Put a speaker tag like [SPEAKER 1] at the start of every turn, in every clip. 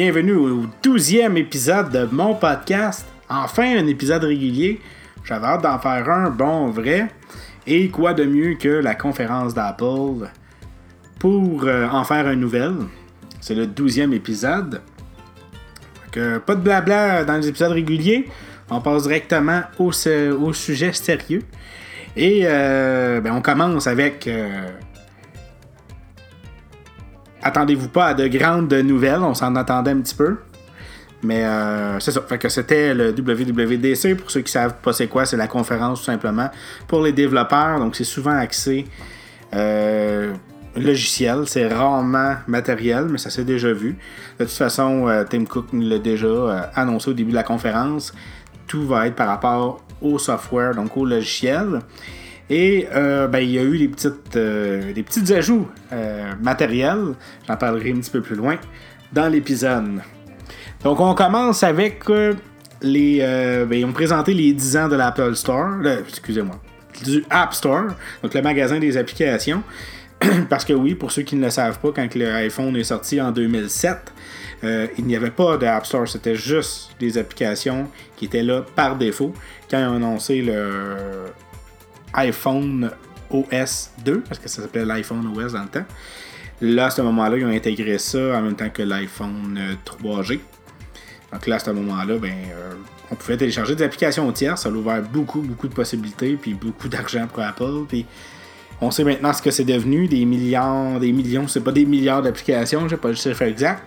[SPEAKER 1] bienvenue au douzième épisode de mon podcast. Enfin, un épisode régulier. J'avais hâte d'en faire un bon vrai. Et quoi de mieux que la conférence d'Apple pour euh, en faire un nouvel. C'est le douzième épisode. Pas de blabla dans les épisodes réguliers. On passe directement au, au sujet sérieux. Et euh, ben, on commence avec euh, attendez-vous pas à de grandes nouvelles, on s'en attendait un petit peu. Mais euh, c'est ça. Fait que c'était le WWDC. Pour ceux qui savent pas c'est quoi, c'est la conférence tout simplement pour les développeurs. Donc c'est souvent axé euh, logiciel. C'est rarement matériel, mais ça s'est déjà vu. De toute façon, euh, Tim Cook l'a déjà annoncé au début de la conférence. Tout va être par rapport au software, donc au logiciel. Et euh, ben, il y a eu des, petites, euh, des petits ajouts euh, matériels. J'en parlerai un petit peu plus loin dans l'épisode. Donc on commence avec les. ben, ils ont présenté les 10 ans de l'Apple Store. Excusez-moi. Du App Store, donc le magasin des applications. Parce que oui, pour ceux qui ne le savent pas, quand l'iPhone est sorti en 2007, il n'y avait pas de App Store, c'était juste des applications qui étaient là par défaut. Quand ils ont annoncé le iPhone OS 2, parce que ça s'appelait l'iPhone OS dans le temps. Là, à ce moment-là, ils ont intégré ça en même temps que l'iPhone 3G. Euh, Donc là, à ce moment-là, ben, euh, on pouvait télécharger des applications tiers. Ça a ouvert beaucoup, beaucoup de possibilités, puis beaucoup d'argent pour Apple. Puis on sait maintenant ce que c'est devenu, des milliards, des millions, c'est pas des milliards d'applications, j'ai pas le chiffre exact.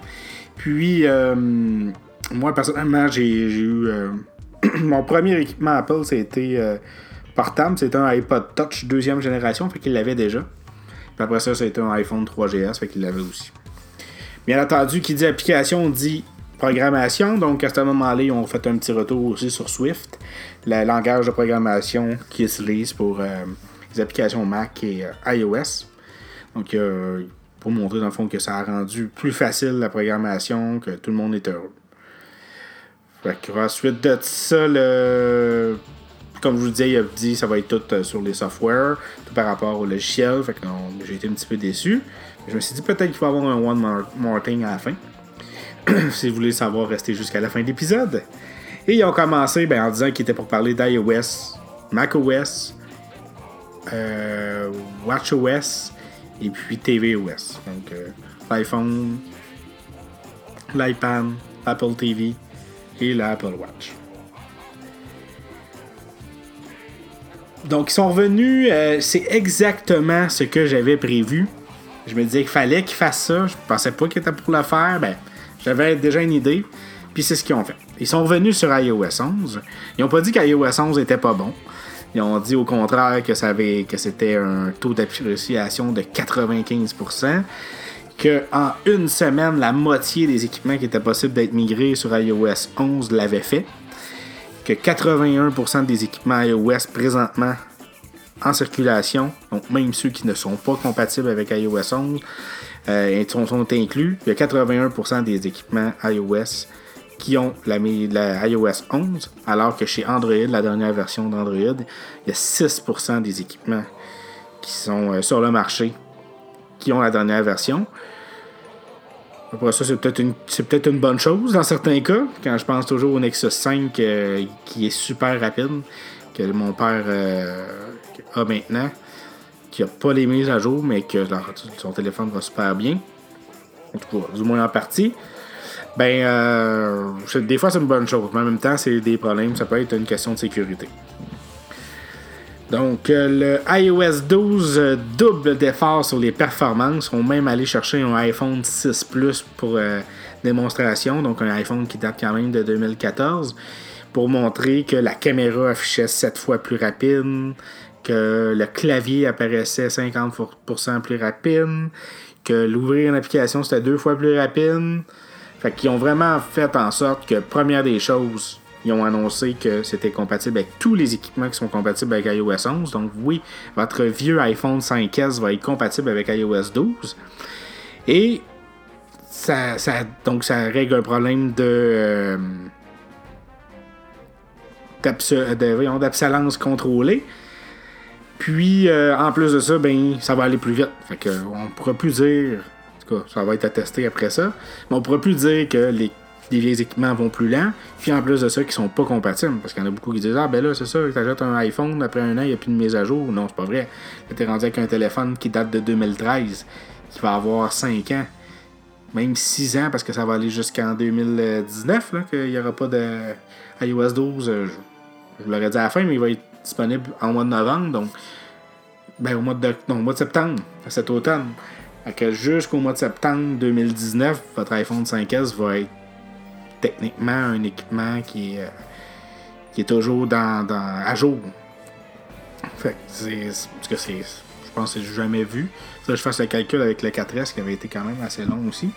[SPEAKER 1] Puis, euh, moi, personnellement, j'ai eu... mon premier équipement Apple, c'était portable, c'était un iPod Touch deuxième génération, fait qu'il l'avait déjà. Puis après ça, c'était un iPhone 3GS, fait qu'il l'avait aussi. Bien entendu, qui dit application dit programmation. Donc à ce moment-là, ils ont fait un petit retour aussi sur Swift, le langage de programmation qu'ils utilisent pour euh, les applications Mac et euh, iOS. Donc euh, pour montrer dans le fond que ça a rendu plus facile la programmation, que tout le monde est heureux. Fait que ensuite de ça, le comme je vous disais, il a dit ça va être tout euh, sur les softwares, tout par rapport au logiciel. Fait que j'ai été un petit peu déçu. Je me suis dit peut-être qu'il va y avoir un One More, Thing à la fin. si vous voulez savoir, restez jusqu'à la fin de l'épisode. Et ils ont commencé ben, en disant qu'ils étaient pour parler d'iOS, macOS, euh, WatchOS et puis tvOS. Donc euh, l'iPhone, l'iPad, Apple TV et l'Apple Watch. Donc, ils sont revenus. Euh, c'est exactement ce que j'avais prévu. Je me disais qu'il fallait qu'ils fassent ça. Je pensais pas qu'ils étaient pour le faire. Ben, j'avais déjà une idée. Puis c'est ce qu'ils ont fait. Ils sont revenus sur iOS 11. Ils n'ont pas dit qu'iOS 11 était pas bon. Ils ont dit au contraire que, ça que c'était un taux d'appréciation de 95%. Que en une semaine, la moitié des équipements qui étaient possibles d'être migrés sur iOS 11 l'avaient fait que 81% des équipements iOS présentement en circulation, donc même ceux qui ne sont pas compatibles avec iOS 11, euh, sont, inclus. Il y a 81% des équipements iOS qui ont la, iOS 11, alors que chez Android, la dernière version d'Android, il y a 6% des équipements qui sont euh, sur le marché qui ont la dernière version. Après ça, c'est peut-être une, peut une bonne chose dans certains cas. Quand je pense toujours au Nexus 5 euh, qui est super rapide, que mon père euh, a maintenant, qui n'a pas les mises à jour, mais que son téléphone va super bien. En tout cas, du moins en partie. Ben, euh, des fois, c'est une bonne chose. Mais en même temps, c'est des problèmes. Ça peut être une question de sécurité. Donc, euh, le iOS 12 euh, double d'efforts sur les performances. On même allé chercher un iPhone 6 Plus pour euh, démonstration, donc un iPhone qui date quand même de 2014, pour montrer que la caméra affichait 7 fois plus rapide, que le clavier apparaissait 50% plus rapide, que l'ouvrir une application c'était deux fois plus rapide. Fait qu'ils ont vraiment fait en sorte que, première des choses, ils ont annoncé que c'était compatible avec tous les équipements qui sont compatibles avec iOS 11. Donc oui, votre vieux iPhone 5S va être compatible avec iOS 12. Et ça, donc ça règle un problème de, euh, contrôlée. Puis, euh, en plus de ça, ben, ça va aller plus vite. Fait qu'on ne pourra plus dire. tout cas, ça va être attesté après ça. Mais on pourra plus dire que les, les équipements vont plus lents. Puis en plus de ça, qui sont pas compatibles. Parce qu'il y en a beaucoup qui disent Ah, ben là, c'est ça, tu achètes un iPhone, après un an, il n'y a plus de mise à jour. Non, c'est pas vrai. Tu es rendu avec un téléphone qui date de 2013, qui va avoir 5 ans. Même 6 ans, parce que ça va aller jusqu'en 2019, là, qu'il n'y aura pas de iOS 12. euh, Je, l'aurais dit à la fin, mais il va être disponible en mois de novembre. Donc, ben, au mois de, non, au mois de septembre, cet automne. Jusqu'au mois de septembre 2019, votre iPhone 5S va être techniquement un équipement qui est, euh, qui est toujours dans, dans- à jour. Fait que c'est. c'est-. Je pense que c'est jamais vu. Ça, je fasse le calcul avec le 4S qui avait été quand même assez long aussi.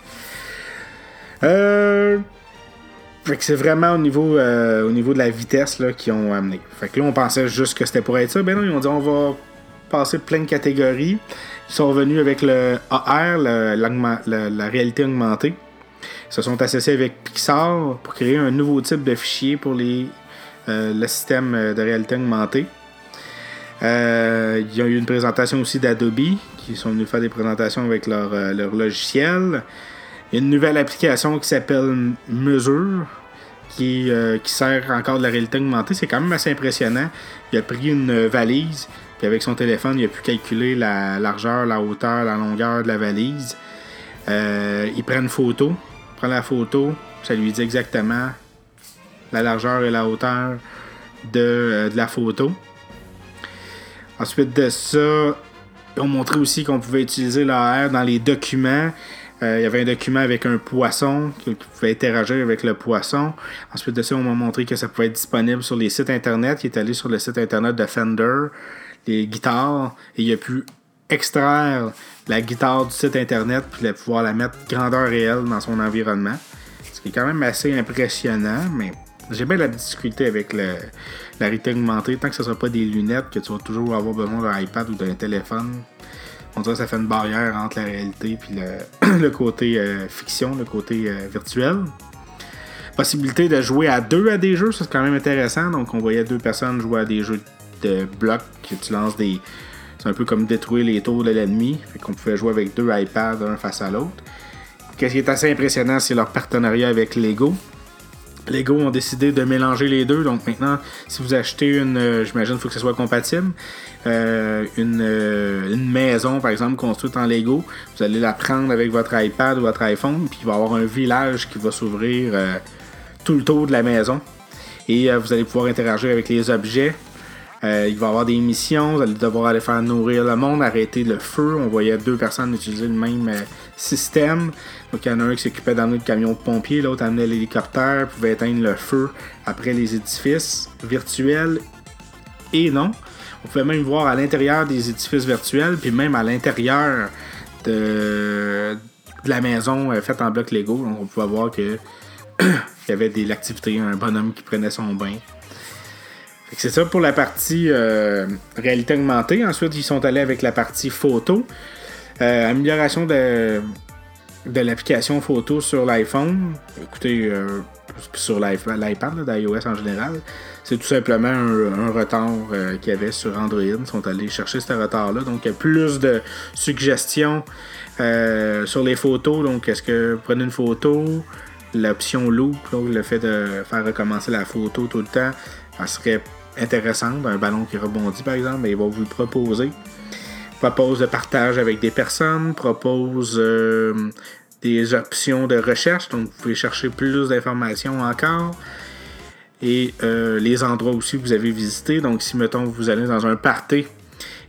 [SPEAKER 1] Euh. Fait que c'est vraiment au niveau, euh, au niveau de la vitesse là, qu'ils ont amené. Fait que là, on pensait juste que c'était pour être ça. Ben non, ils ont dit on va passer plein de catégories. Ils sont revenus avec le AR, la réalité augmentée. Se sont associés avec Pixar pour créer un nouveau type de fichier pour les, euh, le système euh, de réalité augmentée. Euh, il y a eu une présentation aussi d'Adobe qui sont venus faire des présentations avec leur, leur logiciel. Il y a une nouvelle application qui s'appelle Mesure qui, qui sert encore de la réalité augmentée. C'est quand même assez impressionnant. Il a pris une valise, puis avec son téléphone, il a pu calculer la largeur, la hauteur, la longueur de la valise. Euh, il prend une photo, la photo, ça lui dit exactement la largeur et la hauteur de, euh, la photo. Ensuite de ça, ils ont aussi qu'on pouvait utiliser l'AR dans les documents. Euh, il y avait un document avec un poisson qui pouvait interagir avec le poisson. Ensuite de ça, on m'a montré que ça pouvait être disponible sur les sites internet. Il est allé sur le site internet de Fender, les guitares, et il a pu extraire la guitare du site internet puis pouvoir la mettre grandeur réelle dans son environnement. Ce qui est quand même assez impressionnant, mais j'ai bien la difficulté avec la réalité augmentée. Tant que ce ne sera pas des lunettes, que tu vas toujours avoir besoin d'un iPad ou d'un téléphone, on dirait que ça fait une barrière entre la réalité et le, côté euh, fiction, le côté euh, virtuel. Possibilité de jouer à deux à des jeux, c'est quand même intéressant. Donc on voyait deux personnes jouer à des jeux de blocs que tu lances des. C'est un peu comme détruire les tours de l'ennemi. Fait qu'on pouvait jouer avec deux iPads, un face à l'autre. Qu'est-ce qui est assez impressionnant, c'est leur partenariat avec Lego. Lego ont décidé de mélanger les deux. Donc maintenant, si vous achetez une, euh, j'imagine qu'il faut que ce soit compatible, euh, une, euh, une maison par exemple construite en Lego, vous allez la prendre avec votre iPad ou votre iPhone, puis il va y avoir un village qui va s'ouvrir tout le tour de la maison. Et vous allez pouvoir interagir avec les objets. Euh, il va y avoir des missions, vous allez devoir aller faire nourrir le monde, arrêter le feu. On voyait deux personnes utiliser le même euh, système. Donc il y en a un qui s'occupait d'amener le camion de pompier, l'autre amenait l'hélicoptère, pouvait éteindre le feu après les édifices virtuels et non. On pouvait même voir à l'intérieur des édifices virtuels, puis même à l'intérieur de, la maison euh, faite en bloc Lego. Donc on pouvait voir que il y avait de l'activité, un bonhomme qui prenait son bain. C'est ça pour la partie euh, réalité augmentée. Ensuite, ils sont allés avec la partie photo. Euh, amélioration de, de l'application photo sur l'iPhone. Écoutez, euh, sur l'iP- l'iPad, d'iOS en général, c'est tout simplement un, retard euh, qu'il y avait sur Android. Ils sont allés chercher ce retard-là. Donc, il y a plus de suggestions sur les photos. Donc, est-ce que prenez une photo, l'option loop, là, le fait de faire recommencer la photo tout le temps, ça serait intéressant. Un ballon qui rebondit, par exemple, mais il va vous le proposer. Propose de partage avec des personnes, propose euh, des options de recherche, donc vous pouvez chercher plus d'informations encore. Et euh, les endroits aussi que vous avez visités. Donc, si mettons vous allez dans un party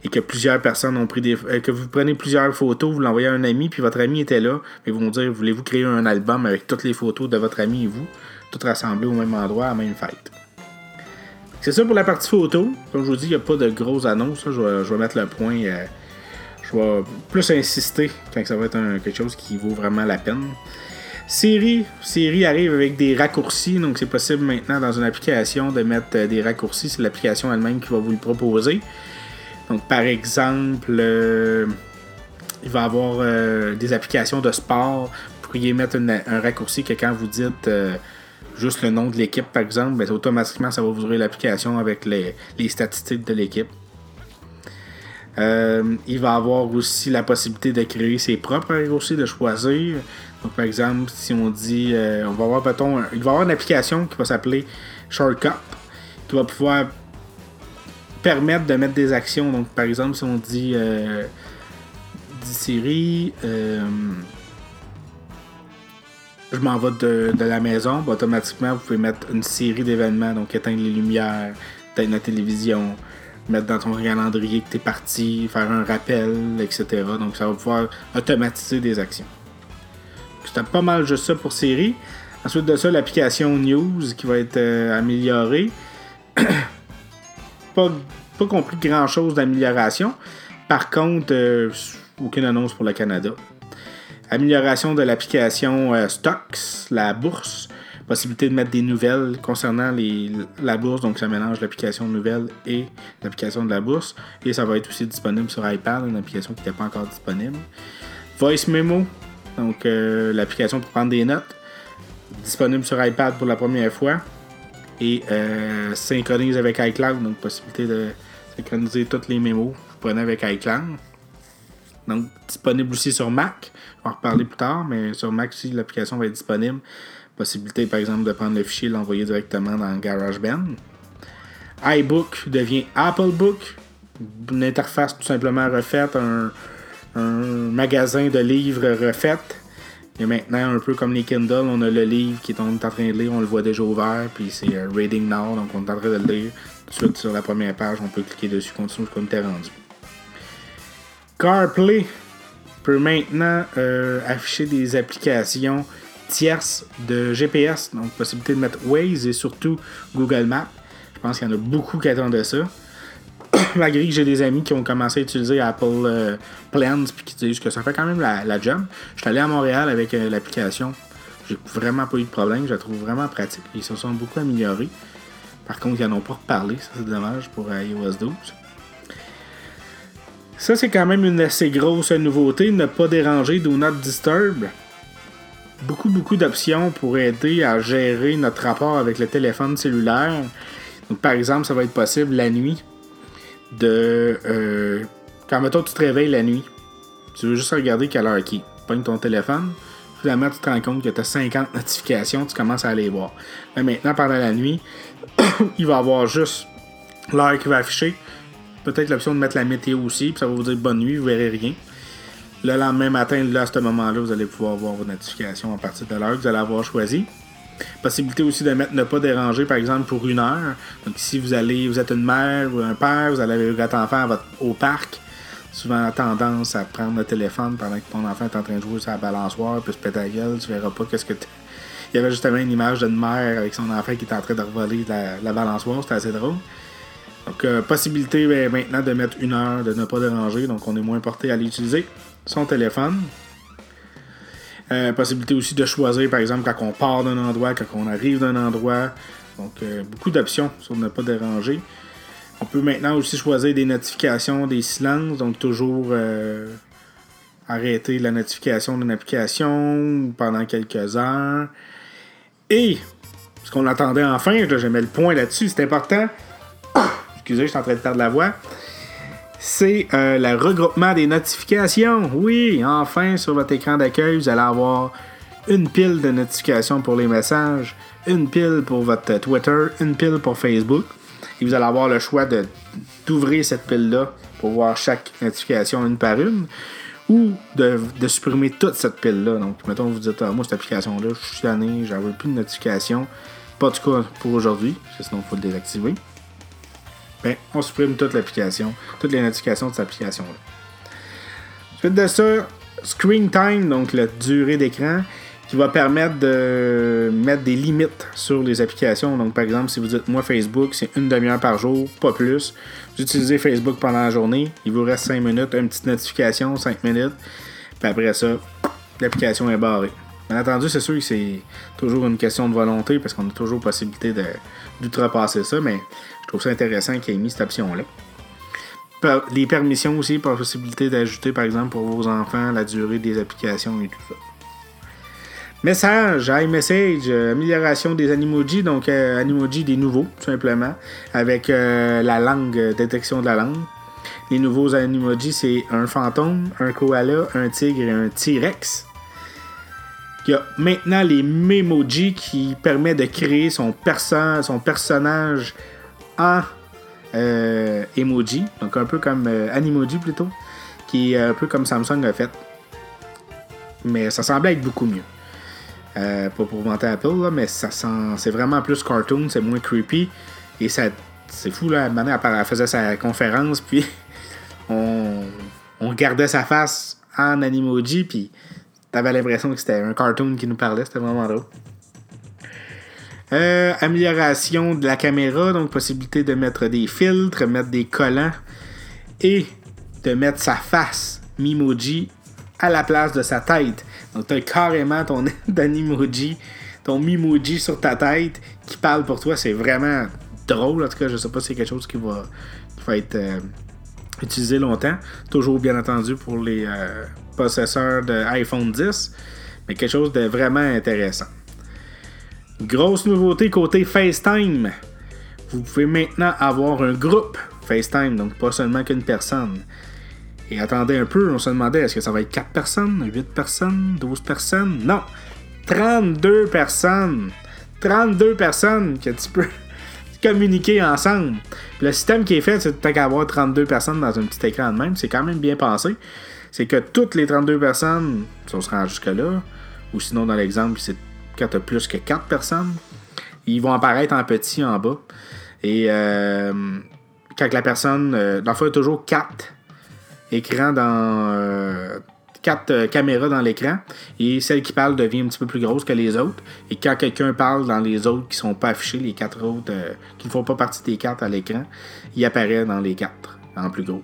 [SPEAKER 1] et que plusieurs personnes ont pris des. euh, que vous prenez plusieurs photos, vous l'envoyez à un ami, puis votre ami était là, ils vont dire voulez-vous créer un album avec toutes les photos de votre ami et vous, toutes rassemblées au même endroit à la même fête? C'est ça pour la partie photo. Comme je vous dis, il n'y a pas de grosses annonces. Je, vais, mettre le point. euh, je vais plus insister quand ça va être quelque chose qui vaut vraiment la peine. Siri, Siri arrive avec des raccourcis, donc c'est possible maintenant dans une application de mettre euh, des raccourcis. C'est l'application elle-même qui va vous le proposer. Donc par exemple, euh, il va y avoir des applications de sport. Vous pourriez mettre un raccourci que quand vous dites juste le nom de l'équipe, par exemple, ben, automatiquement ça va vous ouvrir l'application avec les, les statistiques de l'équipe. Euh, il va avoir aussi la possibilité de créer ses propres aussi, de choisir. Donc, par exemple, si on dit, on va avoir, il va avoir une application qui va s'appeler Shortcut, qui va pouvoir permettre de mettre des actions. Donc, par exemple, si on dit, Siri, je m'en vais de, la maison, automatiquement, vous pouvez mettre une série d'événements, donc éteindre les lumières, éteindre la télévision, mettre dans ton calendrier que tu es parti, faire un rappel, etc. Donc ça va pouvoir automatiser des actions. C'était pas mal juste ça pour Siri. Ensuite de ça, l'application News qui va être euh, améliorée. pas, pas compris grand chose d'amélioration. Par contre, euh, aucune annonce pour le Canada. Amélioration de l'application euh, Stocks, la bourse. Possibilité de mettre des nouvelles concernant les, la bourse, donc ça mélange l'application nouvelle et l'application de la bourse. Et ça va être aussi disponible sur iPad, une application qui n'était pas encore disponible. Voice Memo, donc euh, l'application pour prendre des notes, disponible sur iPad pour la première fois. Et euh, synchronise avec iCloud, donc possibilité de synchroniser toutes les mémos que vous prenez avec iCloud. Donc disponible aussi sur Mac en reparler plus tard, mais sur Mac aussi, l'application va être disponible. Possibilité, par exemple, de prendre le fichier et l'envoyer directement dans GarageBand. iBook devient Apple Book. Une interface tout simplement refaite, un, magasin de livres refait. Et maintenant, un peu comme les Kindle, on a le livre qui est, en train de lire, on le voit déjà ouvert, puis c'est euh, Reading Now, donc on est en train de le lire. Tout de suite sur la première page, on peut cliquer dessus, continuer comme t'es rendu. CarPlay peut maintenant euh, afficher des applications tierces de GPS, donc possibilité de mettre Waze et surtout Google Maps. Je pense qu'il y en a beaucoup qui attendent ça. Malgré que j'ai des amis qui ont commencé à utiliser Apple euh, Plans puis qui disent que ça fait quand même la, job. Je suis allé à Montréal avec euh, l'application. J'ai vraiment pas eu de problème. Je la trouve vraiment pratique. Ils se sont beaucoup améliorés. Par contre, ils n'en ont pas reparlé. Ça, c'est dommage pour iOS 12. Ça, c'est quand même une assez grosse nouveauté. Ne pas déranger, do not disturb. Beaucoup, beaucoup d'options pour aider à gérer notre rapport avec le téléphone cellulaire. Donc, par exemple, ça va être possible la nuit de. Euh, quand mettons, tu te réveilles la nuit, tu veux juste regarder quelle heure qui. Pogne ton téléphone, finalement, tu te rends compte que tu as 50 notifications, tu commences à aller voir. Mais maintenant, pendant la nuit, il va avoir juste l'heure qui va afficher peut-être l'option de mettre la météo aussi, puis ça va vous dire bonne nuit, vous verrez rien. Le lendemain matin, là, à ce moment-là, vous allez pouvoir voir vos notifications à partir de l'heure que vous allez avoir choisi. Possibilité aussi de mettre ne pas déranger, par exemple, pour une heure. Donc, si vous allez, vous êtes une mère ou un père, vous allez avec votre enfant au parc, souvent tendance à prendre le téléphone pendant que ton enfant est en train de jouer sur la balançoire, puis se péter la gueule, tu verras pas qu'est-ce que Il y avait justement une image d'une mère avec son enfant qui est en train de revoler la, la balançoire, c'était assez drôle. Donc, euh, possibilité ben, maintenant de mettre une heure de ne pas déranger, donc on est moins porté à l'utiliser. Son téléphone. Euh, possibilité aussi de choisir, par exemple, quand on part d'un endroit, quand on arrive d'un endroit. Donc, euh, beaucoup d'options sur ne pas déranger. On peut maintenant aussi choisir des notifications, des silences, donc toujours arrêter la notification d'une application pendant quelques heures. Et, ce qu'on attendait enfin, j'aimais le point là-dessus, c'est important excusez, je suis en train de perdre la voix. C'est euh, le regroupement des notifications. Oui, enfin, sur votre écran d'accueil, vous allez avoir une pile de notifications pour les messages, une pile pour votre Twitter, une pile pour Facebook. Et vous allez avoir le choix d'ouvrir cette pile-là pour voir chaque notification une par une ou de, supprimer toute cette pile-là. Donc, mettons, vous dites, ah, moi, cette application-là, je suis tanné, j'en veux plus de notifications. Pas de cas pour aujourd'hui, sinon il faut le désactiver. Ben, on supprime toute l'application, toutes les notifications de cette application-là. Suite de ça, Screen Time, donc la durée d'écran, qui va permettre de mettre des limites sur les applications. Donc, par exemple, si vous dites moi Facebook, c'est une demi-heure par jour, pas plus. Vous utilisez Facebook pendant la journée, il vous reste 5 minutes, une petite notification, 5 minutes. Puis après ça, l'application est barrée. Bien entendu, c'est sûr que c'est toujours une question de volonté parce qu'on a toujours possibilité d'outrepasser ça, mais je trouve ça intéressant qu'il ait mis cette option-là. Les permissions aussi, possibilité d'ajouter, par exemple, pour vos enfants, la durée des applications et tout ça. Message, iMessage, euh, amélioration des animojis, donc euh, animojis des nouveaux, tout simplement, avec euh, la langue, détection de la langue. Les nouveaux animojis, c'est un fantôme, un koala, un tigre et un T-Rex. Il y a maintenant les Memoji qui permet de créer son, perso son personnage en euh, emoji. Donc un peu comme euh, Animoji plutôt. Qui est un peu comme Samsung a fait. Mais ça semblait être beaucoup mieux. Euh, pas pour vanter Apple, là, mais ça sent, c'est vraiment plus cartoon, c'est moins creepy. Et ça, c'est fou, là, elle faisait sa conférence, puis on, on gardait sa face en Animoji, puis t'avais l'impression que c'était un cartoon qui nous parlait, c'était vraiment drôle. Euh, amélioration de la caméra, donc possibilité de mettre des filtres, mettre des collants et de mettre sa face Mimoji à la place de sa tête. Donc, tu as carrément ton Animoji, ton Mimoji sur ta tête qui parle pour toi. C'est vraiment drôle. En tout cas, je sais pas si c'est quelque chose qui va, être euh, utilisé longtemps. Toujours, bien entendu, pour les euh, possesseurs de iPhone 10. Mais quelque chose de vraiment intéressant. Grosse nouveauté côté FaceTime. Vous pouvez maintenant avoir un groupe FaceTime, donc pas seulement qu'une personne. Et attendez un peu, on se demandait est-ce que ça va être 4 personnes, 8 personnes, 12 personnes? Non 32 personnes 32 personnes que tu peux communiquer ensemble. le système qui est fait, c'est peut-être qu'avoir 32 personnes dans un petit écran de même, c'est quand même bien pensé. C'est que toutes les 32 personnes, si on se rend jusque-là, ou sinon dans l'exemple, c'est quand tu plus que 4 personnes, ils vont apparaître en petit en bas. Et euh, quand la personne. Euh, dans le fond, il y toujours 4 écran dans. Euh, quatre caméras dans l'écran et celle qui parle devient un petit peu plus grosse que les autres. Et quand quelqu'un parle dans les autres qui sont pas affichés, les quatre autres qui ne font pas partie des cartes à l'écran, il apparaît dans les quatre en plus gros.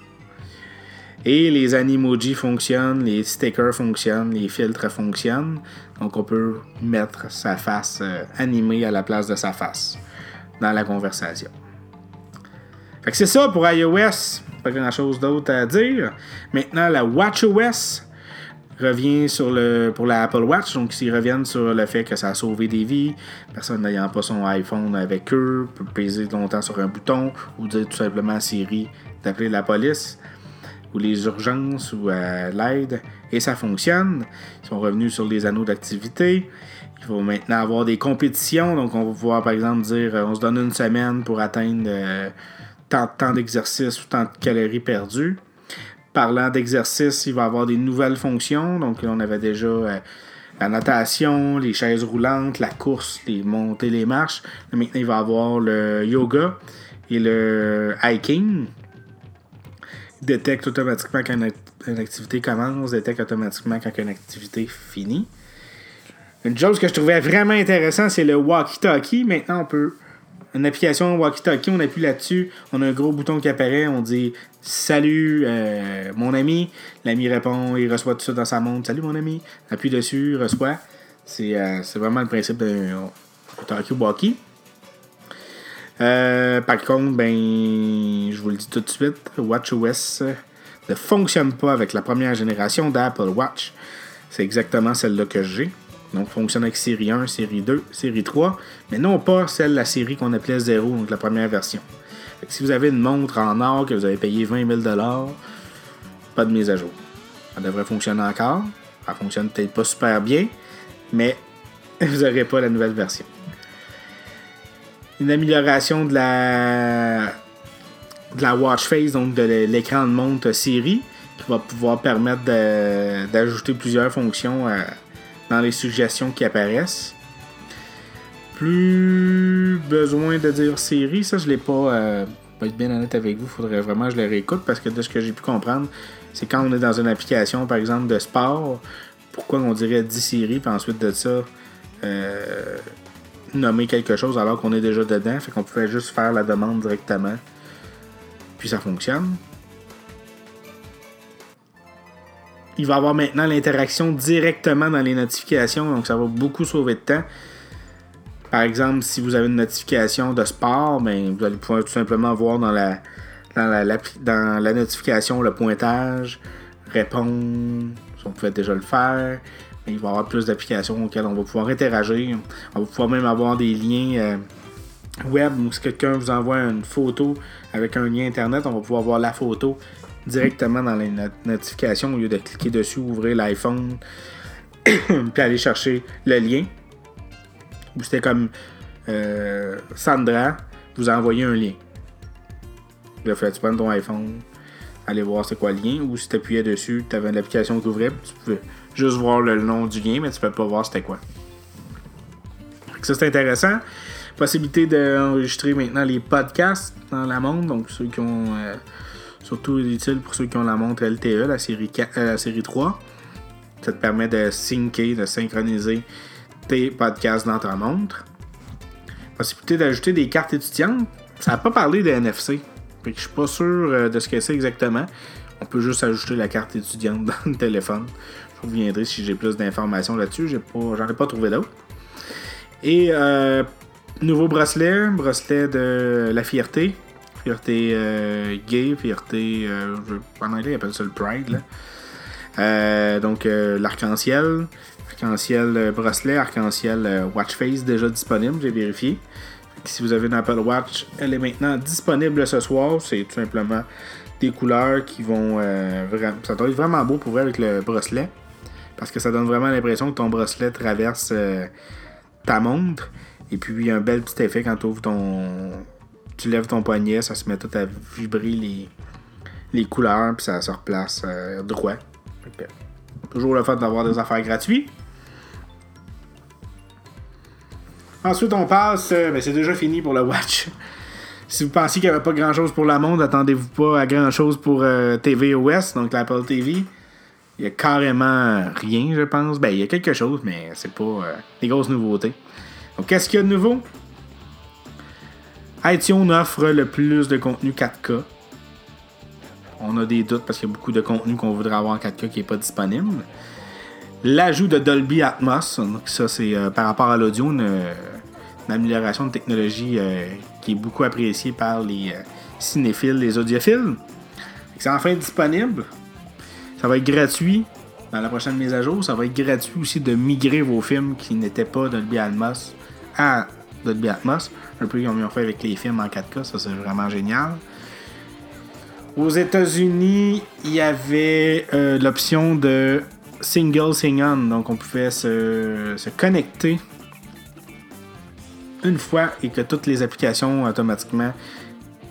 [SPEAKER 1] Et les animojis fonctionnent, les stickers fonctionnent, les filtres fonctionnent. Donc on peut mettre sa face animée à la place de sa face dans la conversation. Fait que c'est ça pour iOS. Pas grand chose d'autre à dire. Maintenant, la WatchOS revient pour la Apple Watch. Donc, ils reviennent sur le fait que ça a sauvé des vies. Personne n'ayant pas son iPhone avec eux peut peser longtemps sur un bouton ou dire tout simplement à Siri d'appeler la police ou les urgences ou l'aide. Et ça fonctionne. Ils sont revenus sur les anneaux d'activité. Il faut maintenant avoir des compétitions. Donc, on va pouvoir, par exemple, dire on se donne une semaine pour atteindre. Euh, tant de temps d'exercice ou tant de calories perdues. Parlant d'exercice, il va y avoir des nouvelles fonctions. Donc, on avait déjà euh, la natation, les chaises roulantes, la course, les montées, les marches. maintenant, il va y avoir le yoga et le hiking. Détecte automatiquement quand une activité commence, détecte automatiquement quand une activité finit. Une chose que je trouvais vraiment intéressant, c'est le walkie-talkie. Maintenant, on peut une application walkie-talkie, on appuie là-dessus, on a un gros bouton qui apparaît, on dit Salut euh, mon ami. L'ami répond, il reçoit tout ça dans sa montre. Salut mon ami. Appuie dessus, reçoit. C'est, euh, vraiment le principe d'un walkie-talkie. Euh, par contre, ben, je vous le dis tout de suite, WatchOS ne fonctionne pas avec la première génération d'Apple Watch. C'est exactement celle-là que j'ai. Donc, fonctionne avec série 1, série 2, série 3, mais non pas celle la série qu'on appelait 0, donc la première version. si vous avez une montre en or que vous avez payé 20 000 pas de mise à jour. Elle devrait fonctionner encore. Elle fonctionne peut-être pas super bien, mais vous n'aurez pas la nouvelle version. Une amélioration de la, de la watch face, donc de l'écran de montre série, qui va pouvoir permettre d'ajouter plusieurs fonctions à, dans les suggestions qui apparaissent. Plus besoin de dire série, ça je l'ai pas. Euh, pour être bien honnête avec vous, faudrait vraiment que je les réécoute parce que de ce que j'ai pu comprendre, c'est quand on est dans une application, par exemple, de sport, pourquoi on dirait 10 séries, puis ensuite de ça, euh, nommer quelque chose alors qu'on est déjà dedans. Fait qu'on pouvait juste faire la demande directement. Puis ça fonctionne. il va avoir maintenant l'interaction directement dans les notifications, donc ça va beaucoup sauver de temps. Par exemple, si vous avez une notification de sport, ben, vous allez pouvoir tout simplement voir dans la, dans la, notification le pointage, répondre, on pouvait déjà le faire. Il va y avoir plus d'applications auxquelles on va pouvoir interagir. On va pouvoir même avoir des liens euh, web où si quelqu'un vous envoie une photo avec un lien internet, on va pouvoir voir la photo directement dans les notifications au lieu de cliquer dessus, ouvrir l'iPhone, puis aller chercher le lien. Ou c'était comme euh, Sandra vous a envoyé un lien. Là, fallait tu prendre ton iPhone, aller voir c'est quoi le lien, ou si tu appuyais dessus, tu avais une application qui ouvrait, tu pouvais juste voir le nom du lien, mais tu peux pas voir c'était quoi. Ça, c'est intéressant. Possibilité d'enregistrer maintenant les podcasts dans la montre, donc ceux qui ont. Euh, surtout utile pour ceux qui ont la montre LTE, la série, 4, euh, 3. Ça te permet de syncer, de synchroniser tes podcasts dans ta montre. Possibilité d'ajouter des cartes étudiantes. Ça n'a pas parlé de NFC. Je je suis pas sûr euh, de ce que c'est exactement. On peut juste ajouter la carte étudiante dans le téléphone. Reviendrai si j'ai plus d'informations là-dessus. J'en ai, pas trouvé d'autres. Et euh, nouveau bracelet, bracelet de la fierté. Fierté euh, gay, fierté. en anglais, ils appellent ça le Pride. donc l'arc-en-ciel. Arc-en-ciel bracelet, arc-en-ciel watch face déjà disponible, j'ai vérifié. Si vous avez une Apple Watch, elle est maintenant disponible ce soir. C'est tout simplement des couleurs qui vont. Euh, ça doit être vraiment beau pour vous avec le bracelet. Parce que ça donne vraiment l'impression que ton bracelet traverse euh, ta montre. Et puis un bel petit effet quand tu ouvres ton. Tu lèves ton poignet, ça se met tout à vibrer les, les couleurs, puis ça se replace euh, droit. toujours le fait d'avoir des affaires gratuites. Ensuite, on passe. Euh, ben, c'est déjà fini pour le Watch. Si vous pensez qu'il n'y avait pas grand chose pour la montre, attendez-vous pas à grand chose pour euh, tvOS, donc l'Apple TV. Il y a carrément rien, je pense. Ben, il y a quelque chose, mais c'est pas euh, des grosses nouveautés. Donc, qu'est-ce qu'il y a de nouveau? iTunes offre le plus de contenu 4K. On a des doutes parce qu'il y a beaucoup de contenu qu'on voudrait avoir en 4K qui n'est pas disponible. L'ajout de Dolby Atmos, donc ça c'est par rapport à l'audio, une, amélioration de technologie euh, qui est beaucoup appréciée par les euh, cinéphiles, les audiophiles. C'est enfin disponible. Ça va être gratuit dans la prochaine mise à jour. Ça va être gratuit aussi de migrer vos films qui n'étaient pas Dolby Atmos à Dolby Atmos. Un peu comme ils ont fait avec les films en 4K. Ça, c'est vraiment génial. Aux États-Unis, il y avait euh, l'option de single sing-on. Donc, on pouvait se, se connecter une fois et que toutes les applications automatiquement.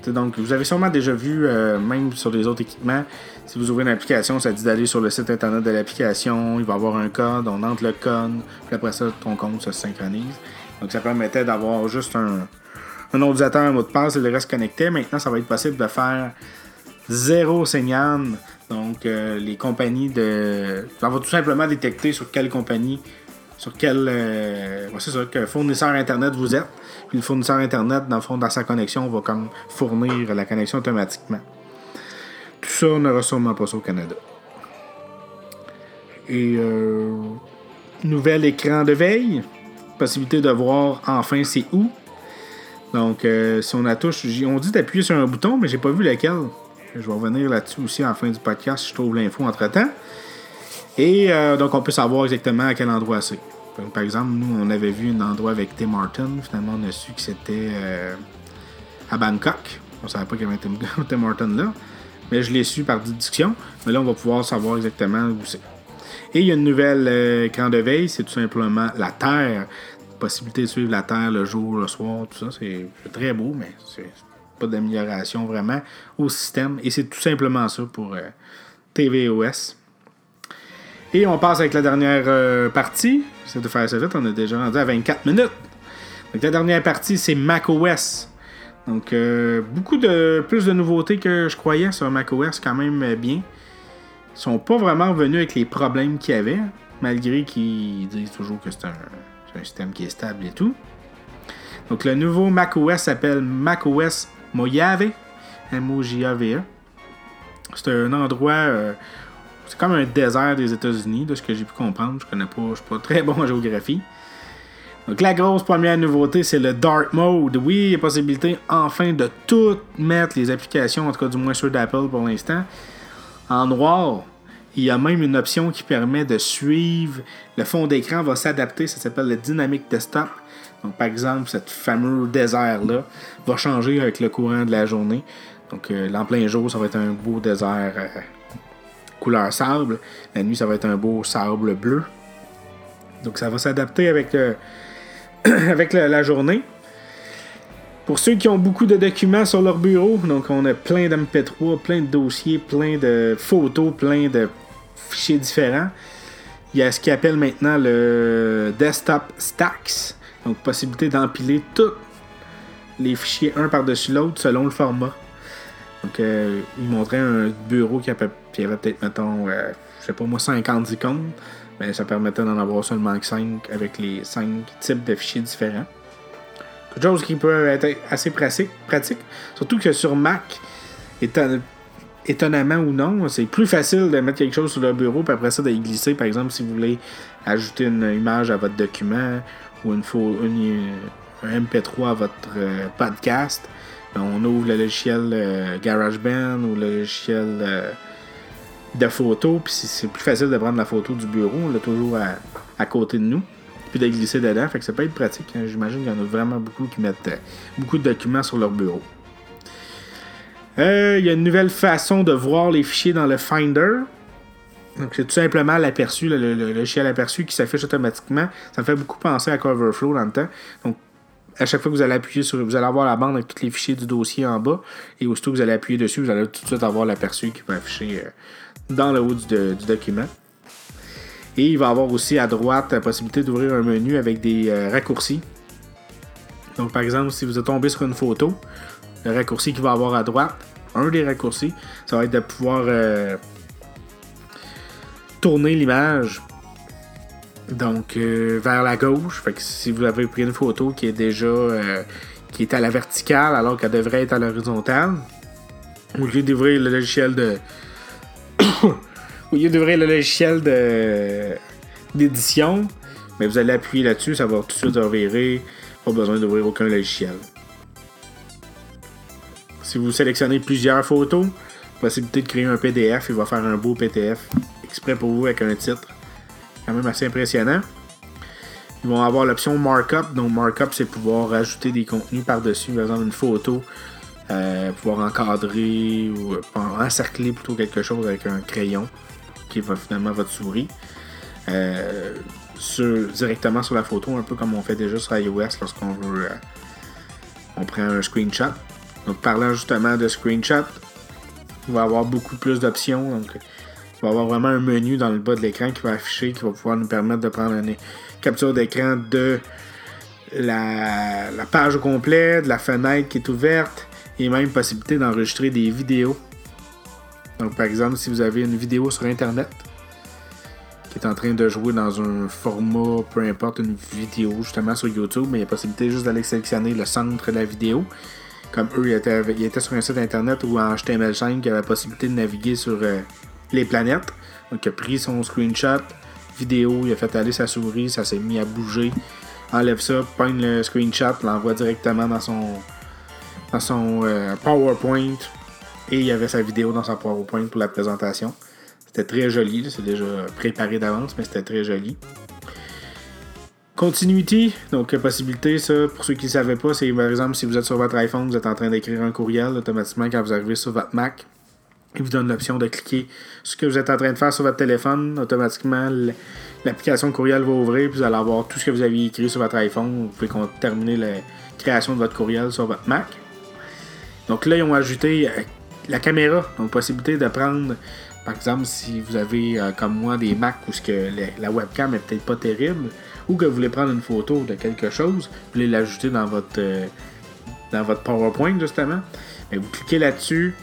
[SPEAKER 1] Donc, vous avez sûrement déjà vu, euh, même sur les autres équipements, si vous ouvrez une application, ça dit d'aller sur le site internet de l'application, il va y avoir un code, on entre le code, puis après ça, ton compte se synchronise. Donc, ça permettait d'avoir juste un, un ordinateur, un mot de passe et le reste connecté. Maintenant, ça va être possible de faire zéro signal. Donc, euh, les compagnies de. Ça va tout simplement détecter sur quelle compagnie sur quel euh, c'est ça, que fournisseur Internet vous êtes. Puis le fournisseur Internet, dans le fond, dans sa connexion, va comme fournir la connexion automatiquement. Tout ça, on n'aura sûrement pas ça au Canada. Et euh, nouvel écran de veille. Possibilité de voir enfin c'est où. Donc, euh, si on a touche, on dit d'appuyer sur un bouton, mais j'ai pas vu lequel. Je vais revenir là-dessus aussi en fin du podcast si je trouve l'info entre temps. Et euh, donc, on peut savoir exactement à quel endroit c'est. Par exemple, nous, on avait vu un endroit avec Tim Martin. Finalement, on a su que c'était euh, à Bangkok. On savait pas qu'il y avait Tim Martin là. Mais je l'ai su par déduction. Mais là, on va pouvoir savoir exactement où c'est. Et il y a une nouvelle euh, de veille, c'est tout simplement la Terre. Possibilité de suivre la Terre le jour, le soir, tout ça. C'est très beau, mais c'est pas d'amélioration vraiment au système. Et c'est tout simplement ça pour TVOS. Et on passe avec la dernière euh, partie. J'essaie de faire ça vite, on est déjà rendu à 24 minutes. Donc la dernière partie, c'est macOS. Donc euh, beaucoup de plus de nouveautés que je croyais sur macOS quand même euh, bien. Ils sont pas vraiment venus avec les problèmes qu'il y avait, malgré qu'ils disent toujours que c'est un, un, système qui est stable et tout. Donc le nouveau macOS s'appelle macOS Mojave, M-O-J-A-V-E. C'est un endroit c'est comme un désert des États-Unis, de ce que j'ai pu comprendre. Je connais pas, je suis pas très bon en géographie. Donc la grosse première nouveauté, c'est le Dark Mode. Oui, il y a possibilité enfin de tout mettre les applications, en tout cas du moins ceux d'Apple pour l'instant, en noir. Il y a même une option qui permet de suivre. Le fond d'écran va s'adapter, ça s'appelle le Dynamic Desktop. Donc par exemple, ce fameux désert-là va changer avec le courant de la journée. Donc, l'en plein jour, ça va être un beau désert couleur sable. La nuit, ça va être un beau sable bleu. Donc, ça va s'adapter avec, avec la journée. Pour ceux qui ont beaucoup de documents sur leur bureau, donc on a plein d'MP3, plein de dossiers, plein de photos, plein de fichiers différents. Il y a ce qu'ils appelle maintenant le Desktop Stacks, donc possibilité d'empiler tous les fichiers un par-dessus l'autre selon le format. Donc, euh, il montrait un bureau qui avait, peut-être, mettons, euh, je sais pas moi, 50 icônes, mais ça permettait d'en avoir seulement 5 avec les 5 types de fichiers différents. Quelque chose qui peut être assez pratique. Surtout que sur Mac, étonnamment ou non, c'est plus facile de mettre quelque chose sur le bureau, puis après ça, d'y glisser. Par exemple, si vous voulez ajouter une image à votre document ou une, un MP3 à votre euh, podcast, ben, on ouvre le logiciel euh, GarageBand ou le logiciel euh, de photo, puis c'est plus facile de prendre la photo du bureau, on l'a toujours à côté de nous puis de glisser dedans. Fait que ça peut être pratique. Hein. J'imagine qu'il y en a vraiment beaucoup qui mettent euh, beaucoup de documents sur leur bureau. Euh, il y a une nouvelle façon de voir les fichiers dans le Finder. Donc, c'est tout simplement l'aperçu, le, le, logiciel aperçu qui s'affiche automatiquement. Ça me fait beaucoup penser à Coverflow dans le temps. Donc, à chaque fois que vous allez appuyer sur. Vous allez avoir la bande avec tous les fichiers du dossier en bas. Et aussitôt que vous allez appuyer dessus, vous allez tout de suite avoir l'aperçu qui va afficher euh, dans le haut du document. Et il va avoir aussi à droite la possibilité d'ouvrir un menu avec des euh, raccourcis. Donc par exemple, si vous êtes tombé sur une photo, le raccourci qu'il va avoir à droite, un des raccourcis, ça va être de pouvoir euh, tourner l'image donc euh, vers la gauche. Fait que si vous avez pris une photo qui est déjà qui est à la verticale alors qu'elle devrait être à l'horizontale, au lieu d'ouvrir le logiciel de au lieu d'ouvrir le logiciel d'édition, mais vous allez appuyer là-dessus, ça va tout de suite revirer. Pas besoin d'ouvrir aucun logiciel. Si vous sélectionnez plusieurs photos, possibilité de créer un PDF, il va faire un beau PDF exprès pour vous avec un titre. Quand même assez impressionnant. Ils vont avoir l'option markup. Donc markup, c'est pouvoir ajouter des contenus par-dessus, par exemple une photo, euh, pouvoir encadrer ou euh, encercler plutôt quelque chose avec un crayon qui va finalement votre souris. Euh, directement sur la photo, un peu comme on fait déjà sur iOS lorsqu'on veut. On prend un screenshot. Donc, parlant justement de screenshot, il va avoir beaucoup plus d'options. Donc, il va avoir vraiment un menu dans le bas de l'écran qui va afficher, qui va pouvoir nous permettre de prendre une capture d'écran de la, la, page au complet, de la fenêtre qui est ouverte, et même possibilité d'enregistrer des vidéos donc, par exemple, si vous avez une vidéo sur Internet qui est en train de jouer dans un format, peu importe, une vidéo justement sur YouTube, mais il y a possibilité juste d'aller sélectionner le centre de la vidéo. Comme eux, ils étaient, sur un site Internet ou en HTML5, il y avait la possibilité de naviguer sur euh, les planètes. Donc, il a pris son screenshot, vidéo, il a fait aller sa souris, ça s'est mis à bouger. Enlève ça, peigne le screenshot, l'envoie directement dans son, dans son euh, PowerPoint et il y avait sa vidéo dans sa PowerPoint pour la présentation. C'était très joli, c'est déjà préparé d'avance, mais c'était très joli. Continuity, donc possibilité, ça, pour ceux qui ne savaient pas, c'est par exemple si vous êtes sur votre iPhone, vous êtes en train d'écrire un courriel, automatiquement quand vous arrivez sur votre Mac, il vous donne l'option de cliquer ce que vous êtes en train de faire sur votre téléphone. Automatiquement, l'application courriel va ouvrir, puis vous allez avoir tout ce que vous aviez écrit sur votre iPhone. Vous pouvez terminer la création de votre courriel sur votre Mac. Donc là, ils ont ajouté euh, la caméra, donc possibilité de prendre, par exemple, si vous avez euh, comme moi des Mac où que la webcam est peut-être pas terrible, ou que vous voulez prendre une photo de quelque chose, vous voulez l'ajouter dans votre euh, dans votre PowerPoint justement, vous cliquez là-dessus,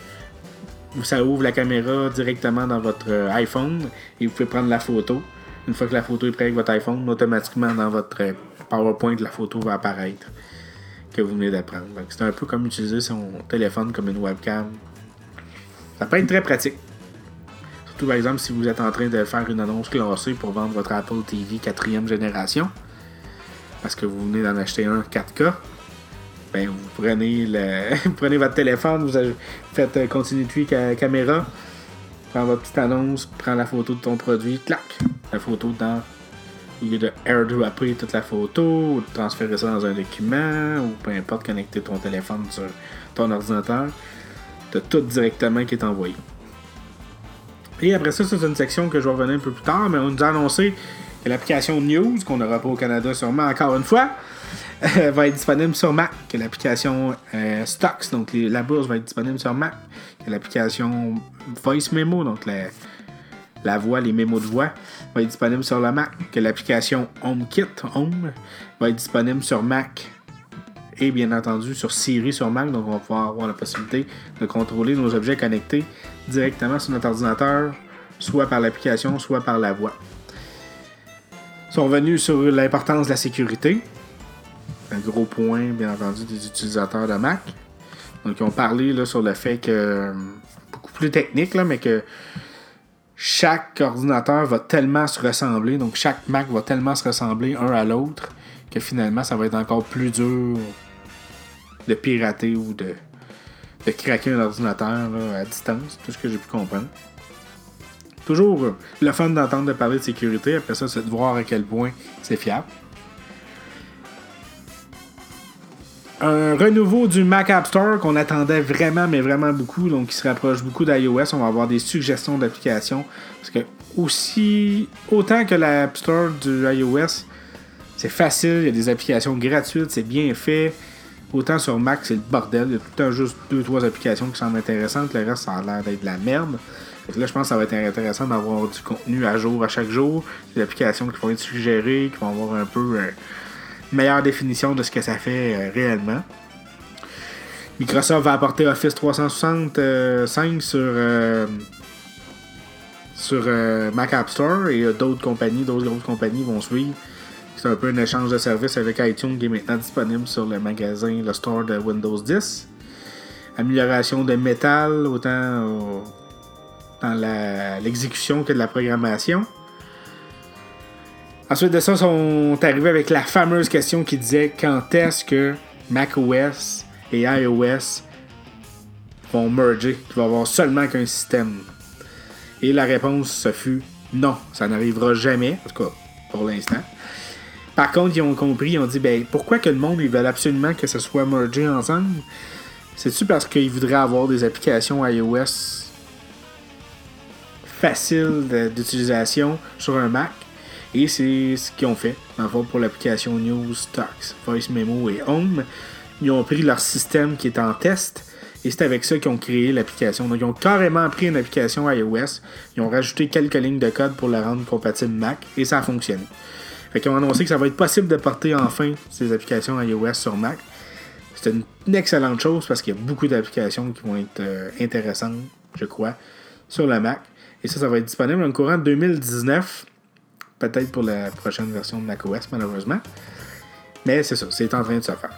[SPEAKER 1] ça ouvre la caméra directement dans votre iPhone et vous pouvez prendre la photo. Une fois que la photo est prête avec votre iPhone, automatiquement dans votre PowerPoint, la photo va apparaître que vous venez d'apprendre. C'est un peu comme utiliser son téléphone comme une webcam ça peut être très pratique. Surtout par exemple si vous êtes en train de faire une annonce classée pour vendre votre Apple TV 4 génération. Parce que vous venez d'en acheter un 4K. Ben, vous prenez le prenez votre téléphone, vous faites euh, continuity caméra, prends votre petite annonce, prends la photo de ton produit, clac, la photo dans au lieu de airdropper toute la photo, ou de transférer ça dans un document, ou peu importe, connecter ton téléphone sur ton ordinateur Tu as tout directement qui est envoyé. Et après ça, c'est une section que je vais revenir un peu plus tard, mais on nous a annoncé que l'application News, qu'on n'aura pas au Canada sûrement encore une fois, va être disponible sur Mac, que l'application euh, Stocks, donc la bourse va être disponible sur Mac, que l'application Voice Memo, donc la, la voix, les mémos de voix, va être disponible sur le Mac, que l'application HomeKit, Home, va être disponible sur Mac et bien entendu sur Siri sur Mac, donc on va pouvoir avoir la possibilité de contrôler nos objets connectés directement sur notre ordinateur, soit par l'application, soit par la voix. Ils sont revenus sur l'importance de la sécurité, un gros point, bien entendu, des utilisateurs de Mac. Donc, ils ont parlé là, sur le fait que, beaucoup plus technique, là, mais que chaque ordinateur va tellement se ressembler, donc chaque Mac va tellement se ressembler un à l'autre, que finalement, ça va être encore plus dur de pirater ou de, de craquer un ordinateur à distance, tout ce que j'ai pu comprendre. Toujours euh, le fun d'entendre de parler de sécurité, après ça, c'est de voir à quel point c'est fiable. Un renouveau du Mac App Store qu'on attendait vraiment, mais vraiment beaucoup, donc qui se rapproche beaucoup d'iOS. On va avoir des suggestions d'applications. Parce que aussi, autant que l'App Store du iOS, c'est facile, il y a des applications gratuites, c'est bien fait. Autant sur Mac, c'est le bordel. Il y a tout le temps juste deux trois applications qui semblent intéressantes. Le reste, ça a l'air d'être de la merde. là, je pense que ça va être intéressant d'avoir du contenu à jour à chaque jour. Des applications qui vont être suggérées, qui vont avoir un peu. Euh, meilleure définition de ce que ça fait euh, réellement. Microsoft va apporter Office 365 sur, euh, sur euh, Mac App Store et d'autres compagnies, d'autres grosses compagnies vont suivre. C'est un peu un échange de services avec iTunes qui est maintenant disponible sur le magasin, le store de Windows 10. Amélioration de métal, autant dans l'exécution que de la programmation. Ensuite de ça, ils sont arrivés avec la fameuse question qui disait quand est-ce que macOS et iOS vont merger, qu'il va avoir seulement qu'un système? Et la réponse, ce fut non, ça n'arrivera jamais, en tout cas pour l'instant. Par contre, ils ont compris, ils ont dit ben pourquoi que le monde ils veulent absolument que ce soit mergé ensemble? C'est-tu parce qu'ils voudraient avoir des applications iOS faciles d'utilisation sur un Mac? Et c'est ce qu'ils ont fait, dans pour l'application News, Stocks, Voice Memo et Home. Ils ont pris leur système qui est en test et c'est avec ça qu'ils ont créé l'application. Donc, ils ont carrément pris une application iOS, ils ont rajouté quelques lignes de code pour la rendre compatible Mac et ça a fonctionné. Fait qu'ils ont annoncé que ça va être possible de porter enfin ces applications iOS sur Mac. C'est une excellente chose parce qu'il y a beaucoup d'applications qui vont être euh, intéressantes, je crois, sur le Mac. Et ça, ça va être disponible en courant 2019 peut-être pour la prochaine version de macOS, malheureusement. Mais c'est ça, c'est en train de se faire.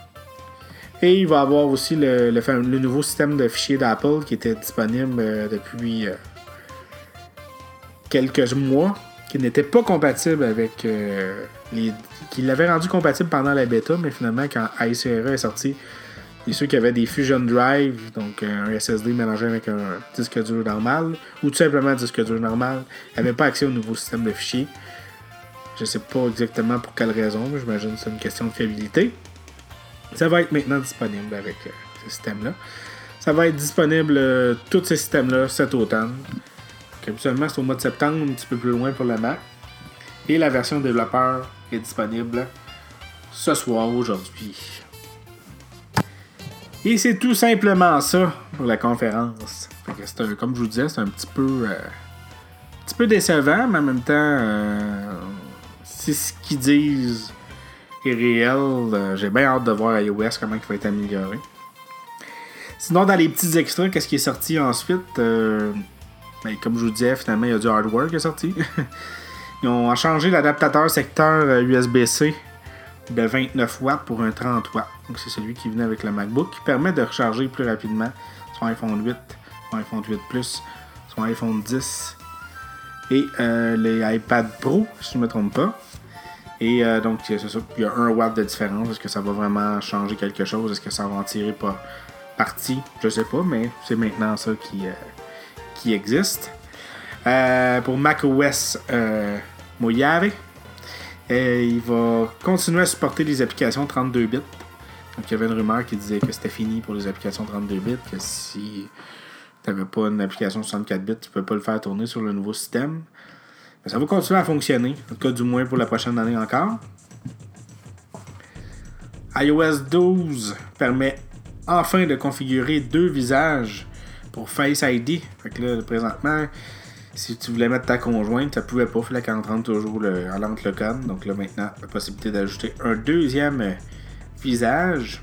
[SPEAKER 1] Et il va y avoir aussi le, nouveau système de fichiers d'Apple qui était disponible euh, depuis euh, quelques mois, qui n'était pas compatible avec euh, les. qui l'avait rendu compatible pendant la bêta, mais finalement, quand ICRE est sorti, ceux qui avaient des Fusion Drive, donc un SSD mélangé avec un disque dur normal, ou tout simplement un disque dur normal, n'avaient pas accès au nouveau système de fichiers. Je sais pas exactement pour quelle raison, mais j'imagine que c'est une question de fiabilité. Ça va être maintenant disponible avec euh, ce système-là. Ça va être disponible, euh, tous ces systèmes-là, cet automne. habituellement, c'est au mois de septembre, un petit peu plus loin pour le Mac. Et la version développeur est disponible ce soir, aujourd'hui. Et c'est tout simplement ça pour la conférence. comme je vous disais, c'est un petit peu, euh, un petit peu décevant, mais en même temps, si ce qu'ils disent est réel, euh, j'ai bien hâte de voir iOS comment il va être amélioré. Sinon, dans les petits extras, qu'est-ce qui est sorti ensuite? Euh, ben, Comme je vous disais, finalement, il y a du hardware qui est sorti. Ils ont changé l'adaptateur secteur USB-C euh, de 29 watts pour un 30 watts. Donc, c'est celui qui venait avec le MacBook qui permet de recharger plus rapidement son iPhone 8, son iPhone 8 Plus, son iPhone 10 et les iPad Pro, si je ne me trompe pas. Et euh, donc. Il y a un watt de différence. Est-ce que ça va vraiment changer quelque chose? Est-ce que ça va en tirer pas parti? Je sais pas, mais c'est maintenant ça qui, euh, qui existe. Euh, pour macOS Mojave, il va continuer à supporter les applications 32 bits. Donc, il y avait une rumeur qui disait que c'était fini pour les applications 32 bits, que si tu n'avais pas une application 64 bits, tu ne peux pas le faire tourner sur le nouveau système. Ça va continuer à fonctionner, en tout cas du moins pour la prochaine année encore. iOS 12 permet enfin de configurer deux visages pour Face ID. Fait que là, présentement, si tu voulais mettre ta conjointe, ça pouvait pas. Il fallait qu'elle rentre toujours le, elle rentre le code. Donc là, maintenant, la possibilité d'ajouter un deuxième visage.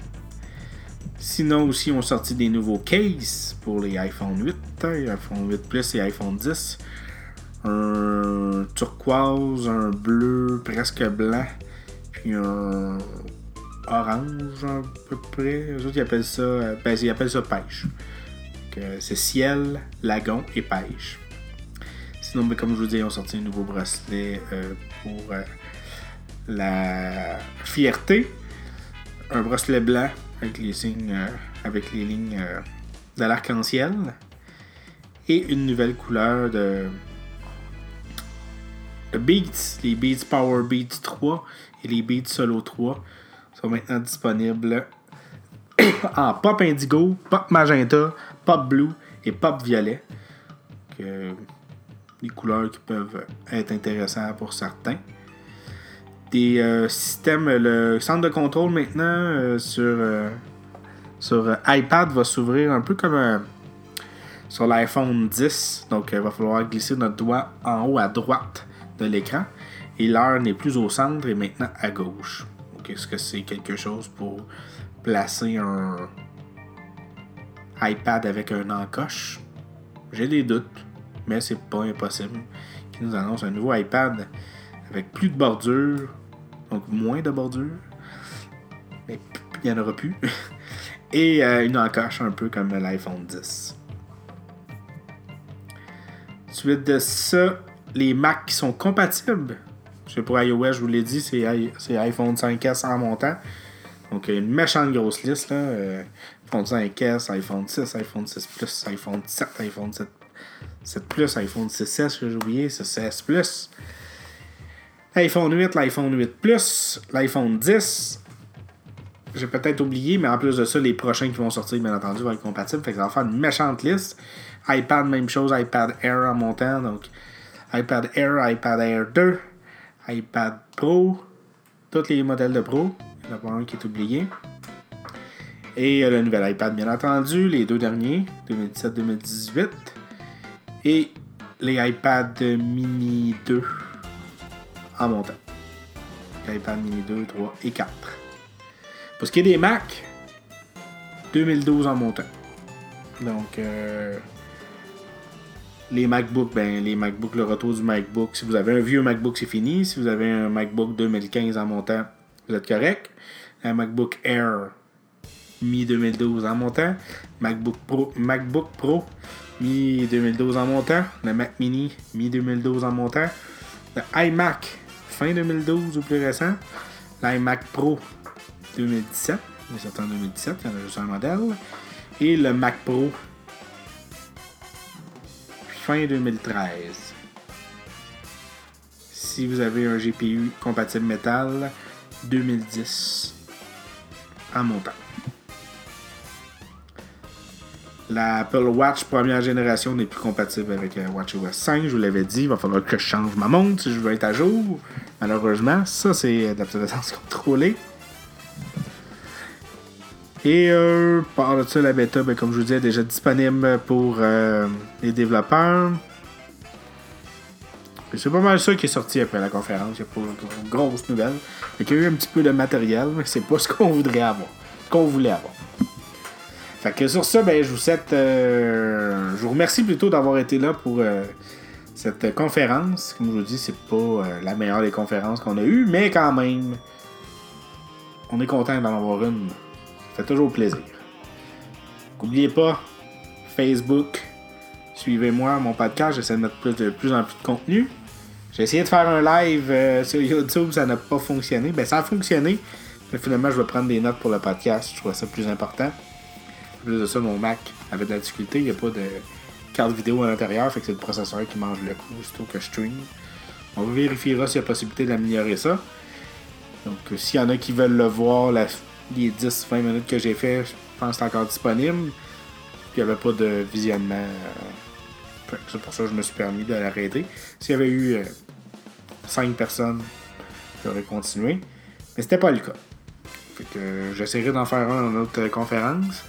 [SPEAKER 1] Sinon, aussi, on sorti des nouveaux cases pour les iPhone 8, iPhone 8 Plus et iPhone 10. Un turquoise, un bleu presque blanc, puis un orange à peu près. Les autres, ils appellent ça, euh, ben, ils appellent ça pêche. C'est ciel, lagon et pêche. Sinon, ben, comme je vous dis, ils ont sorti un nouveau bracelet euh, pour euh, la fierté. Un bracelet blanc avec les signes, avec les lignes de l'arc-en-ciel. Et une nouvelle couleur de Beats, les Beats Power Beats 3 et les Beats Solo 3 sont maintenant disponibles en pop indigo, pop magenta, pop blue et pop violet. des couleurs qui peuvent être intéressantes pour certains. Des euh, systèmes, le centre de contrôle maintenant euh, sur, euh, sur iPad va s'ouvrir un peu comme sur l'iPhone 10. Donc il va falloir glisser notre doigt en haut à droite de l'écran. Et l'heure n'est plus au centre et maintenant à gauche. Est-ce que c'est quelque chose pour placer un iPad avec un encoche? J'ai des doutes, mais c'est pas impossible qu'ils nous annonce un nouveau iPad avec plus de bordure, donc moins de bordure, mais il n'y en aura plus, et euh, une encoche un peu comme l'iPhone 10. Suite de ça, les Macs qui sont compatibles c'est pour iOS, je vous l'ai dit, c'est iPhone 5S en montant. Donc, une méchante grosse liste. Là. Euh, iPhone 5S, iPhone 6, iPhone 6 Plus, iPhone 7, iPhone 7, 7 Plus, iPhone 6S, que j'ai oublié, 6S Plus. iPhone 8, l'iPhone 8 Plus, l'iPhone 10. J'ai peut-être oublié, mais en plus de ça, les prochains qui vont sortir, bien entendu, vont être compatibles. Fait ça va faire une méchante liste. iPad, même chose, iPad Air en montant. Donc, iPad Air, iPad Air 2, iPad Pro, tous les modèles de Pro. Il y en a pas un qui est oublié. Et le nouvel iPad, bien entendu, les deux derniers, 2017-2018. Et les iPad Mini 2 en montant. iPad Mini 2, 3 et 4. Pour ce qui est des Mac, 2012 en montant. Donc, euh, les MacBooks, ben, les MacBooks, le retour du MacBook. Si vous avez un vieux MacBook, c'est fini. Si vous avez un MacBook 2015 en montant, vous êtes correct. Un MacBook Air mi-2012 en montant. MacBook Pro, MacBook Pro mi-2012 en montant. Le Mac Mini mi-2012 en montant. Le iMac fin 2012 ou plus récent. L'iMac Pro 2017. Il est en 2017, il y en a juste un modèle. Et le Mac Pro fin 2013. Si vous avez un GPU compatible métal, 2010 en montant. La Apple Watch première génération n'est plus compatible avec WatchOS 5, je vous l'avais dit, il va falloir que je change ma montre si je veux être à jour. Malheureusement, ça c'est de l'obsolescence contrôlée. Et euh, par dessus la bêta, ben, comme je vous disais, est déjà disponible pour euh, les développeurs. C'est pas mal ça qui est sorti après la conférence. Il n'y a pas de grosses nouvelles. Il y a eu un petit peu de matériel, mais c'est pas ce qu'on voudrait avoir. Ce qu'on voulait avoir. Fait que sur ça, ben, je vous souhaite. Euh, je vous remercie plutôt d'avoir été là pour euh, cette conférence. Comme je vous dis, c'est pas la meilleure des conférences qu'on a eues, mais quand même, on est content d'en avoir une fait toujours plaisir. N'oubliez pas, Facebook, suivez-moi, mon podcast, j'essaie de mettre plus, de plus en plus de contenu. J'ai essayé de faire un live euh, sur YouTube, ça n'a pas fonctionné. Ben, ça a fonctionné, mais finalement, je vais prendre des notes pour le podcast. Je trouve ça plus important. En plus de ça, mon Mac avait de la difficulté. Il n'y a pas de carte vidéo à l'intérieur, fait que c'est le processeur qui mange le coup, plutôt que je stream. On vérifiera s'il y a possibilité d'améliorer ça. Donc, euh, s'il y en a qui veulent le voir, la les 10-20 minutes que j'ai fait, je pense que c'est encore disponible. Il n'y avait pas de visionnement. euh, C'est pour ça que je me suis permis de l'arrêter. S'il y avait eu 5 personnes, j'aurais continué. Mais c'était pas le cas. Fait que euh, j'essaierai d'en faire un dans notre conférence.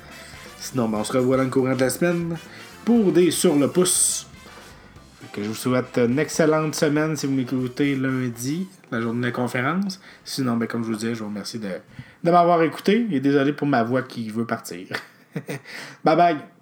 [SPEAKER 1] Sinon, ben, on se revoit dans le courant de la semaine pour des sur le pouce. Fait que je vous souhaite une excellente semaine si vous m'écoutez lundi, la journée de la conférence. Sinon, ben, comme je vous disais, je vous remercie de, de m'avoir écouté et désolé pour ma voix qui veut partir. bye bye!